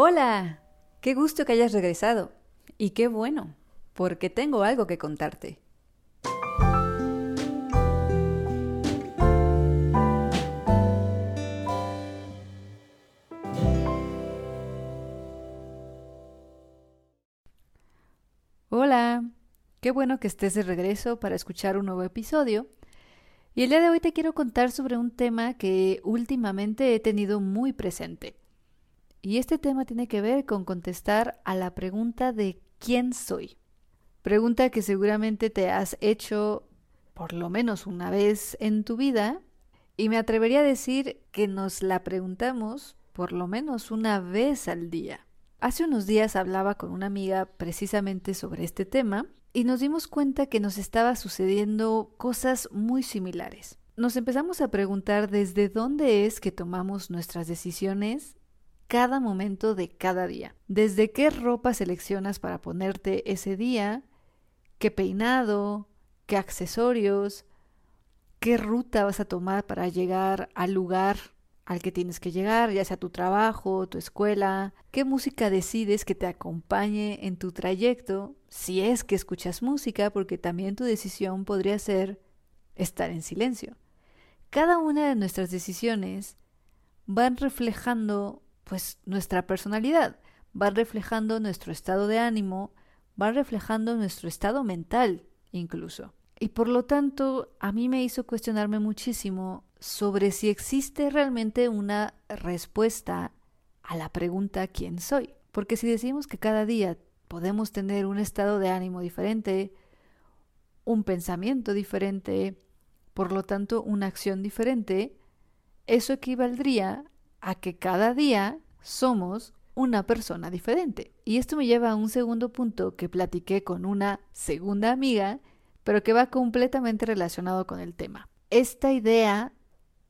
Hola, qué gusto que hayas regresado. Y qué bueno, porque tengo algo que contarte. Hola, qué bueno que estés de regreso para escuchar un nuevo episodio. Y el día de hoy te quiero contar sobre un tema que últimamente he tenido muy presente. Y este tema tiene que ver con contestar a la pregunta de ¿quién soy? Pregunta que seguramente te has hecho por lo menos una vez en tu vida y me atrevería a decir que nos la preguntamos por lo menos una vez al día. Hace unos días hablaba con una amiga precisamente sobre este tema y nos dimos cuenta que nos estaba sucediendo cosas muy similares. Nos empezamos a preguntar desde dónde es que tomamos nuestras decisiones cada momento de cada día. Desde qué ropa seleccionas para ponerte ese día, qué peinado, qué accesorios, qué ruta vas a tomar para llegar al lugar al que tienes que llegar, ya sea tu trabajo, tu escuela, qué música decides que te acompañe en tu trayecto, si es que escuchas música, porque también tu decisión podría ser estar en silencio. Cada una de nuestras decisiones van reflejando pues nuestra personalidad, van reflejando nuestro estado de ánimo, van reflejando nuestro estado mental incluso. Y por lo tanto, a mí me hizo cuestionarme muchísimo sobre si existe realmente una respuesta a la pregunta ¿quién soy? Porque si decimos que cada día podemos tener un estado de ánimo diferente, un pensamiento diferente, por lo tanto una acción diferente, eso equivaldría a que cada día somos una persona diferente. Y esto me lleva a un segundo punto que platiqué con una segunda amiga, pero que va completamente relacionado con el tema. Esta idea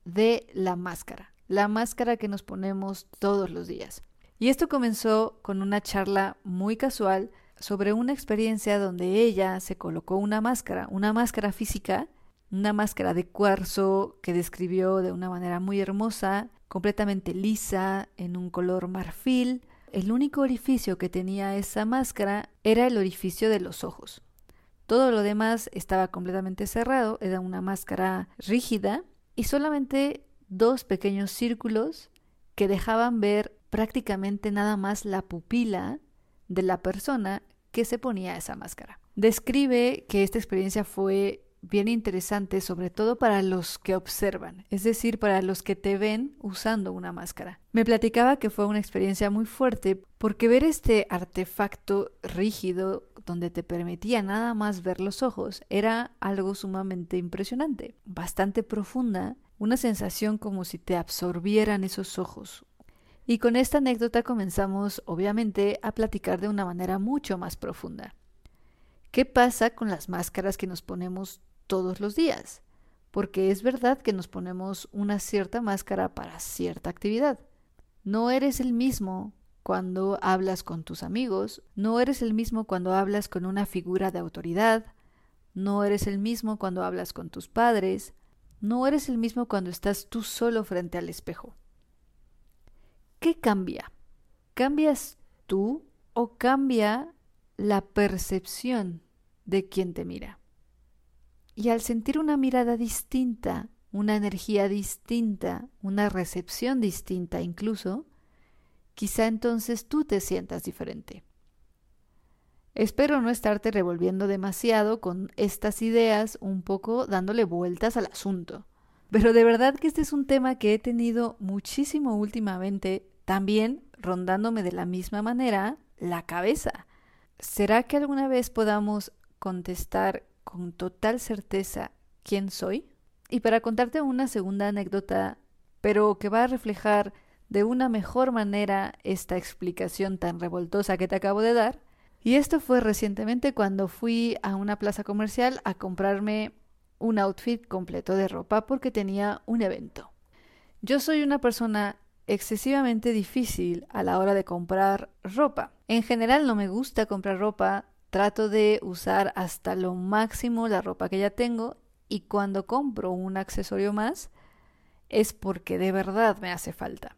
de la máscara, la máscara que nos ponemos todos los días. Y esto comenzó con una charla muy casual sobre una experiencia donde ella se colocó una máscara, una máscara física, una máscara de cuarzo que describió de una manera muy hermosa, completamente lisa, en un color marfil. El único orificio que tenía esa máscara era el orificio de los ojos. Todo lo demás estaba completamente cerrado, era una máscara rígida y solamente dos pequeños círculos que dejaban ver prácticamente nada más la pupila de la persona que se ponía esa máscara. Describe que esta experiencia fue bien interesante, sobre todo para los que observan, es decir, para los que te ven usando una máscara. Me platicaba que fue una experiencia muy fuerte porque ver este artefacto rígido donde te permitía nada más ver los ojos, era algo sumamente impresionante, bastante profunda, una sensación como si te absorbieran esos ojos. Y con esta anécdota comenzamos, obviamente, a platicar de una manera mucho más profunda. ¿Qué pasa con las máscaras que nos ponemos todos los días? Porque es verdad que nos ponemos una cierta máscara para cierta actividad. No eres el mismo cuando hablas con tus amigos, no eres el mismo cuando hablas con una figura de autoridad, no eres el mismo cuando hablas con tus padres, no eres el mismo cuando estás tú solo frente al espejo. ¿Qué cambia? ¿Cambias tú o cambia la percepción de quien te mira? Y al sentir una mirada distinta, una energía distinta, una recepción distinta incluso, quizá entonces tú te sientas diferente. Espero no estarte revolviendo demasiado con estas ideas, un poco dándole vueltas al asunto. Pero de verdad que este es un tema que he tenido muchísimo últimamente, también rondándome de la misma manera la cabeza. ¿Será que alguna vez podamos contestar con total certeza quién soy? Y para contarte una segunda anécdota, pero que va a reflejar de una mejor manera esta explicación tan revoltosa que te acabo de dar. Y esto fue recientemente cuando fui a una plaza comercial a comprarme un outfit completo de ropa porque tenía un evento. Yo soy una persona excesivamente difícil a la hora de comprar ropa. En general no me gusta comprar ropa, trato de usar hasta lo máximo la ropa que ya tengo y cuando compro un accesorio más es porque de verdad me hace falta.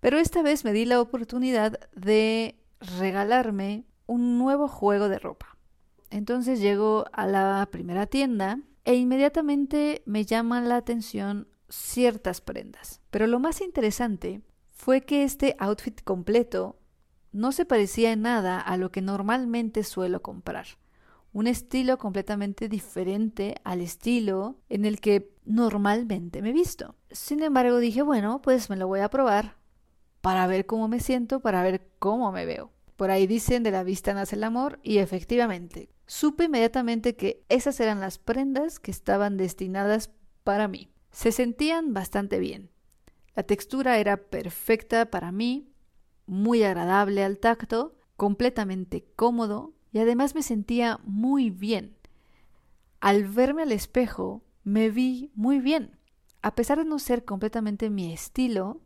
Pero esta vez me di la oportunidad de regalarme un nuevo juego de ropa. Entonces llego a la primera tienda e inmediatamente me llaman la atención ciertas prendas. Pero lo más interesante fue que este outfit completo no se parecía en nada a lo que normalmente suelo comprar. Un estilo completamente diferente al estilo en el que normalmente me visto. Sin embargo, dije, bueno, pues me lo voy a probar para ver cómo me siento, para ver cómo me veo. Por ahí dicen de la vista nace el amor y efectivamente, supe inmediatamente que esas eran las prendas que estaban destinadas para mí. Se sentían bastante bien. La textura era perfecta para mí, muy agradable al tacto, completamente cómodo y además me sentía muy bien. Al verme al espejo, me vi muy bien. A pesar de no ser completamente mi estilo,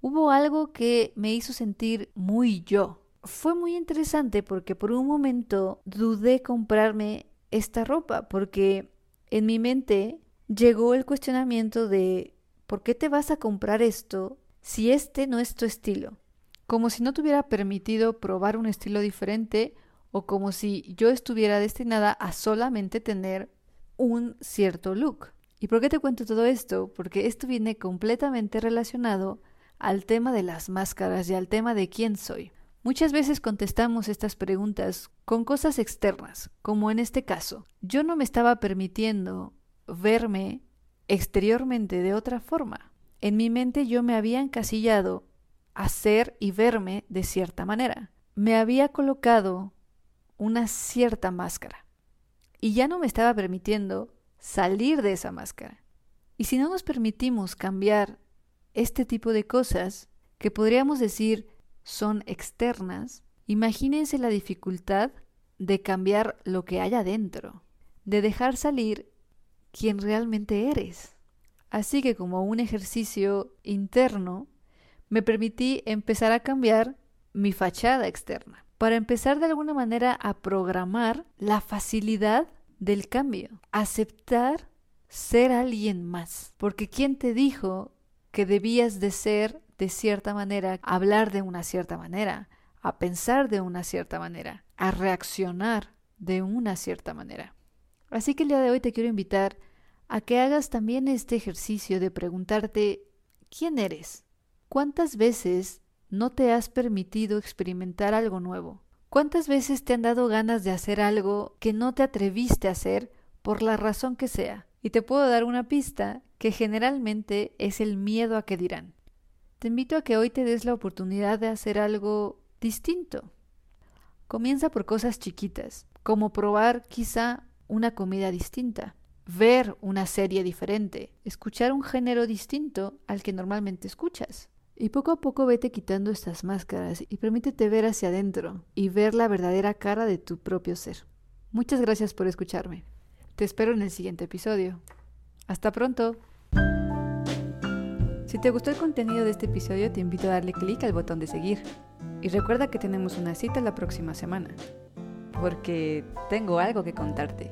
hubo algo que me hizo sentir muy yo. Fue muy interesante porque por un momento dudé comprarme esta ropa porque en mi mente llegó el cuestionamiento de ¿por qué te vas a comprar esto si este no es tu estilo? Como si no te hubiera permitido probar un estilo diferente o como si yo estuviera destinada a solamente tener un cierto look. ¿Y por qué te cuento todo esto? Porque esto viene completamente relacionado al tema de las máscaras y al tema de quién soy. Muchas veces contestamos estas preguntas con cosas externas, como en este caso. Yo no me estaba permitiendo verme exteriormente de otra forma. En mi mente yo me había encasillado a ser y verme de cierta manera. Me había colocado una cierta máscara y ya no me estaba permitiendo salir de esa máscara. Y si no nos permitimos cambiar este tipo de cosas, que podríamos decir son externas, imagínense la dificultad de cambiar lo que hay adentro, de dejar salir quien realmente eres. Así que como un ejercicio interno, me permití empezar a cambiar mi fachada externa, para empezar de alguna manera a programar la facilidad del cambio, aceptar ser alguien más, porque ¿quién te dijo que debías de ser de cierta manera, hablar de una cierta manera, a pensar de una cierta manera, a reaccionar de una cierta manera? Así que el día de hoy te quiero invitar a que hagas también este ejercicio de preguntarte ¿quién eres? ¿Cuántas veces no te has permitido experimentar algo nuevo? ¿Cuántas veces te han dado ganas de hacer algo que no te atreviste a hacer por la razón que sea? Y te puedo dar una pista que generalmente es el miedo a que dirán. Te invito a que hoy te des la oportunidad de hacer algo distinto. Comienza por cosas chiquitas, como probar quizá una comida distinta, ver una serie diferente, escuchar un género distinto al que normalmente escuchas. Y poco a poco vete quitando estas máscaras y permítete ver hacia adentro y ver la verdadera cara de tu propio ser. Muchas gracias por escucharme. Te espero en el siguiente episodio. Hasta pronto. Si te gustó el contenido de este episodio, te invito a darle clic al botón de seguir. Y recuerda que tenemos una cita la próxima semana, porque tengo algo que contarte.